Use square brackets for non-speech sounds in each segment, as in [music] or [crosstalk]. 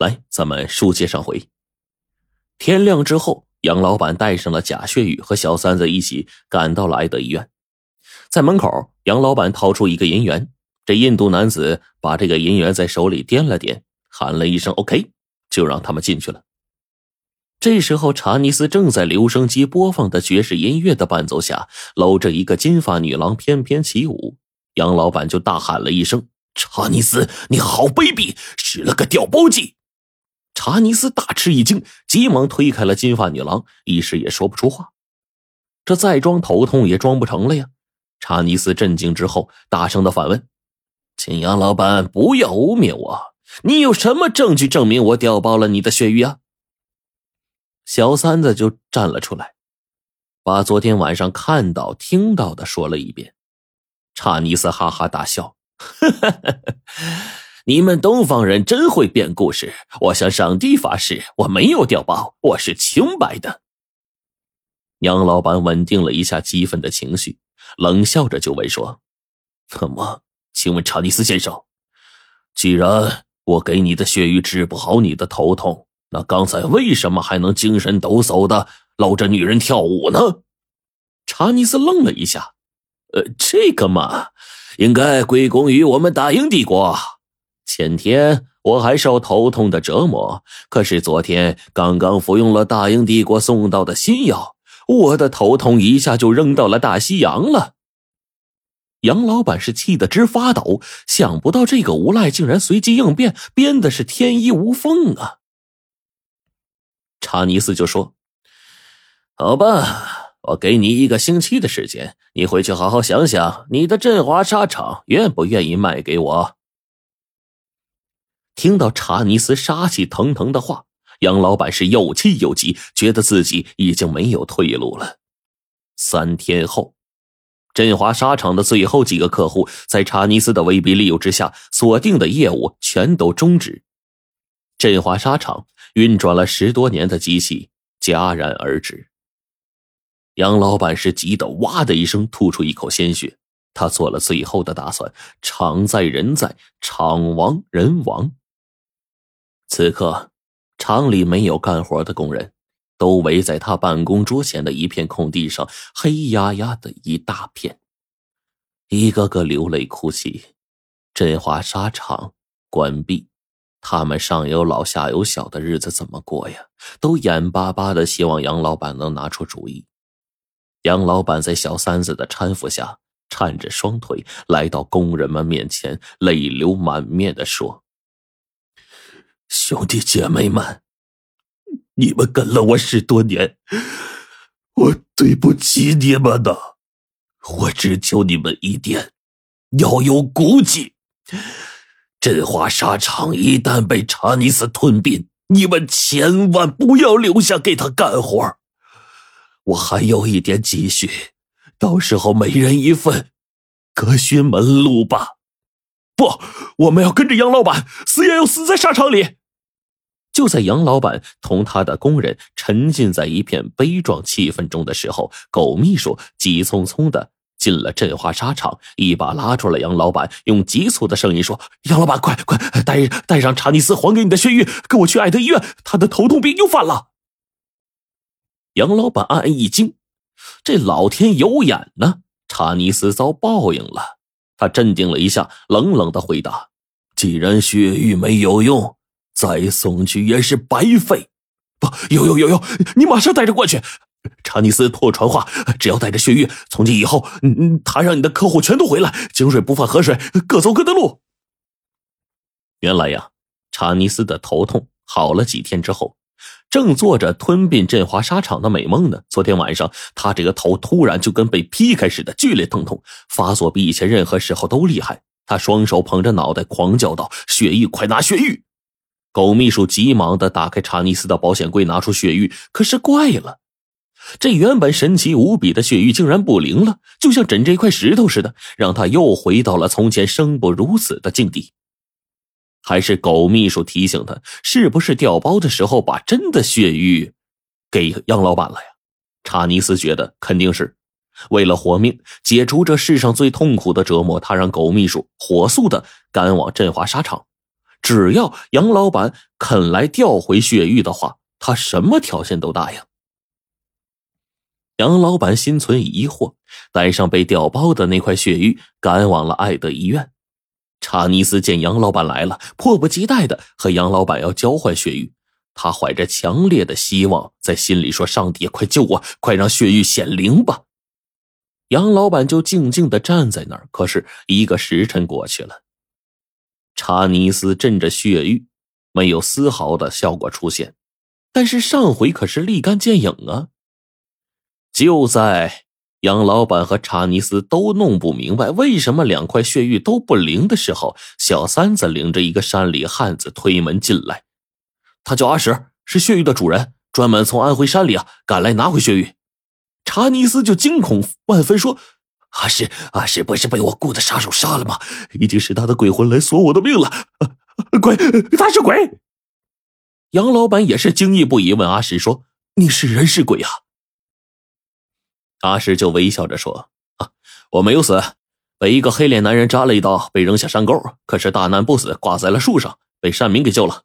来，咱们书接上回。天亮之后，杨老板带上了贾雪雨和小三子一起赶到了爱德医院。在门口，杨老板掏出一个银元，这印度男子把这个银元在手里掂了掂，喊了一声 “OK”，就让他们进去了。这时候，查尼斯正在留声机播放的爵士音乐的伴奏下，搂着一个金发女郎翩翩起舞。杨老板就大喊了一声：“查尼斯，你好卑鄙，使了个调包计！”查尼斯大吃一惊，急忙推开了金发女郎，一时也说不出话。这再装头痛也装不成了呀！查尼斯震惊之后，大声的反问：“请杨老板不要污蔑我，你有什么证据证明我调包了你的血玉啊？”小三子就站了出来，把昨天晚上看到、听到的说了一遍。查尼斯哈哈大笑：“哈 [laughs] 哈你们东方人真会编故事！我向上帝发誓，我没有调包，我是清白的。”杨老板稳定了一下激愤的情绪，冷笑着就问说：“那么，请问查尼斯先生，既然我给你的血瘀治不好你的头痛？”那刚才为什么还能精神抖擞的搂着女人跳舞呢？查尼斯愣了一下，呃，这个嘛，应该归功于我们大英帝国。前天我还受头痛的折磨，可是昨天刚刚服用了大英帝国送到的新药，我的头痛一下就扔到了大西洋了。杨老板是气得直发抖，想不到这个无赖竟然随机应变，编的是天衣无缝啊！查尼斯就说：“好吧，我给你一个星期的时间，你回去好好想想，你的振华沙场愿不愿意卖给我？”听到查尼斯杀气腾腾的话，杨老板是又气又急，觉得自己已经没有退路了。三天后，振华沙场的最后几个客户在查尼斯的威逼利诱之下，锁定的业务全都终止。振华沙场。运转了十多年的机器戛然而止。杨老板是急得哇的一声吐出一口鲜血，他做了最后的打算：场在人在，场亡人亡。此刻，厂里没有干活的工人，都围在他办公桌前的一片空地上，黑压压的一大片，一个个流泪哭泣。振华沙场关闭。他们上有老下有小的日子怎么过呀？都眼巴巴的希望杨老板能拿出主意。杨老板在小三子的搀扶下，颤着双腿来到工人们面前，泪流满面的说：“兄弟姐妹们，你们跟了我十多年，我对不起你们的。我只求你们一点，要有骨气。”振华沙场一旦被查尼斯吞并，你们千万不要留下给他干活。我还有一点积蓄，到时候每人一份，各寻门路吧。不，我们要跟着杨老板，死也要死在沙场里。就在杨老板同他的工人沉浸在一片悲壮气氛中的时候，狗秘书急匆匆的。进了振华沙场，一把拉住了杨老板，用急促的声音说：“杨老板，快快带带上查尼斯还给你的血玉，跟我去爱德医院，他的头痛病又犯了。”杨老板暗暗一惊，这老天有眼呢，查尼斯遭报应了。他镇定了一下，冷冷的回答：“既然血玉没有用，再送去也是白费。不，有有有有，你马上带着过去。”查尼斯托传话，只要带着血玉，从今以后，嗯，他让你的客户全都回来，井水不犯河水，各走各的路。原来呀，查尼斯的头痛好了几天之后，正做着吞并振华沙场的美梦呢。昨天晚上，他这个头突然就跟被劈开似的剧烈疼痛，发作比以前任何时候都厉害。他双手捧着脑袋，狂叫道：“血玉，快拿血玉！”狗秘书急忙的打开查尼斯的保险柜，拿出血玉，可是怪了。这原本神奇无比的血玉竟然不灵了，就像枕着一块石头似的，让他又回到了从前生不如死的境地。还是狗秘书提醒他，是不是调包的时候把真的血玉给杨老板了呀？查尼斯觉得肯定是，为了活命，解除这世上最痛苦的折磨，他让狗秘书火速的赶往振华沙场。只要杨老板肯来调回血玉的话，他什么条件都答应。杨老板心存疑惑，带上被调包的那块血玉，赶往了爱德医院。查尼斯见杨老板来了，迫不及待的和杨老板要交换血玉。他怀着强烈的希望，在心里说：“上帝，快救我，快让血玉显灵吧！”杨老板就静静的站在那儿。可是一个时辰过去了，查尼斯镇着血玉，没有丝毫的效果出现。但是上回可是立竿见影啊！就在杨老板和查尼斯都弄不明白为什么两块血玉都不灵的时候，小三子领着一个山里汉子推门进来。他叫阿石，是血玉的主人，专门从安徽山里啊赶来拿回血玉。查尼斯就惊恐万分说：“阿石，阿石不是被我雇的杀手杀了吗？一定是他的鬼魂来索我的命了。鬼，他是鬼。”杨老板也是惊异不已，问阿石说：“你是人是鬼啊？”阿石就微笑着说：“啊，我没有死，被一个黑脸男人扎了一刀，被扔下山沟，可是大难不死，挂在了树上，被山民给救了。”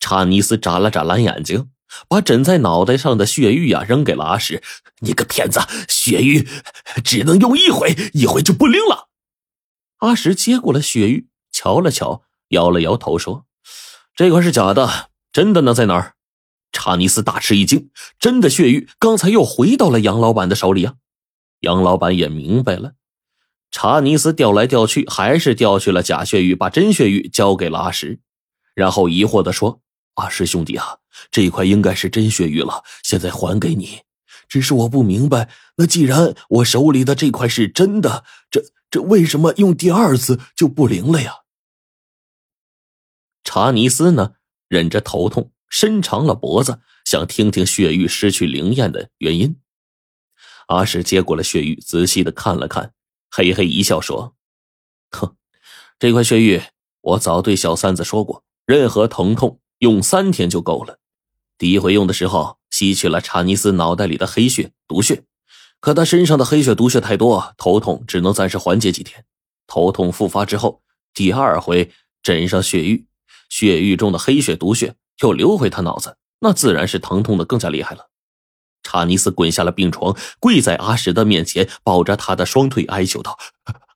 查尼斯眨了眨蓝眼睛，把枕在脑袋上的血玉呀扔给了阿石：“你个骗子，血玉只能用一回，一回就不灵了。”阿石接过了血玉，瞧了瞧，摇了摇头说：“这块是假的，真的呢在哪儿？”查尼斯大吃一惊，真的血玉刚才又回到了杨老板的手里啊！杨老板也明白了，查尼斯调来调去，还是调去了假血玉，把真血玉交给了阿石，然后疑惑的说。阿石兄弟啊，这块应该是真血玉了，现在还给你。只是我不明白，那既然我手里的这块是真的，这这为什么用第二次就不灵了呀？查尼斯呢，忍着头痛，伸长了脖子，想听听血玉失去灵验的原因。阿史接过了血玉，仔细的看了看，嘿嘿一笑说：“哼，这块血玉，我早对小三子说过，任何疼痛。”用三天就够了。第一回用的时候，吸取了查尼斯脑袋里的黑血毒血，可他身上的黑血毒血太多，头痛只能暂时缓解几天。头痛复发之后，第二回枕上血玉，血玉中的黑血毒血又流回他脑子，那自然是疼痛的更加厉害了。查尼斯滚下了病床，跪在阿什的面前，抱着他的双腿哀求道：“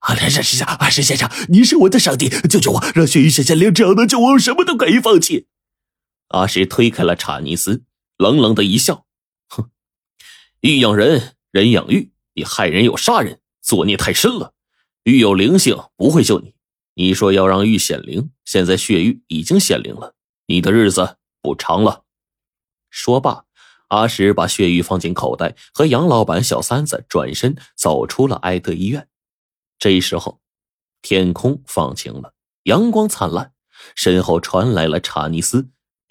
阿莲先生，阿什先生，你是我的上帝，救救我，让血玉显现灵，只要能救我，我什么都可以放弃。”阿石推开了查尼斯，冷冷的一笑：“哼，玉养人，人养玉，你害人又杀人，作孽太深了。玉有灵性，不会救你。你说要让玉显灵，现在血玉已经显灵了，你的日子不长了。”说罢，阿石把血玉放进口袋，和杨老板、小三子转身走出了埃德医院。这时候，天空放晴了，阳光灿烂，身后传来了查尼斯。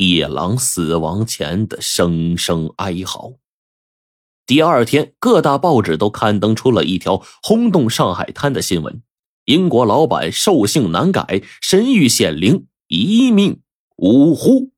野狼死亡前的声声哀嚎。第二天，各大报纸都刊登出了一条轰动上海滩的新闻：英国老板兽性难改，神谕显灵，一命呜呼。